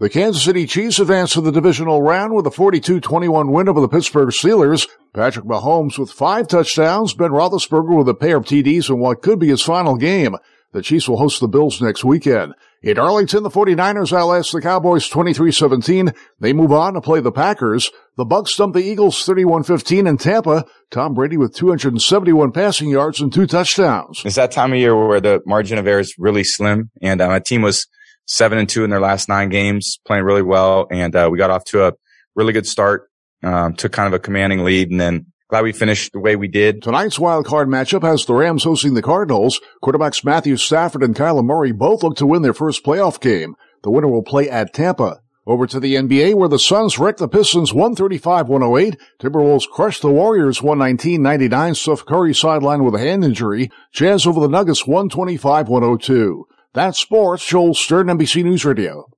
The Kansas City Chiefs advanced to the divisional round with a 42-21 win over the Pittsburgh Steelers. Patrick Mahomes with five touchdowns, Ben Roethlisberger with a pair of TDs in what could be his final game. The Chiefs will host the Bills next weekend. In Arlington, the 49ers outlast the Cowboys 23-17. They move on to play the Packers. The Bucs stump the Eagles 31-15 in Tampa. Tom Brady with 271 passing yards and two touchdowns. It's that time of year where the margin of error is really slim, and uh, my team was seven and two in their last nine games, playing really well. And, uh, we got off to a really good start, um, took kind of a commanding lead and then glad we finished the way we did. Tonight's wild card matchup has the Rams hosting the Cardinals. Quarterbacks Matthew Stafford and Kyler Murray both look to win their first playoff game. The winner will play at Tampa. Over to the NBA where the Suns wrecked the Pistons 135-108. Timberwolves crushed the Warriors 119-99. Steph Curry sidelined with a hand injury. Jazz over the Nuggets 125-102. That's sports. Joel Stern, NBC News Radio.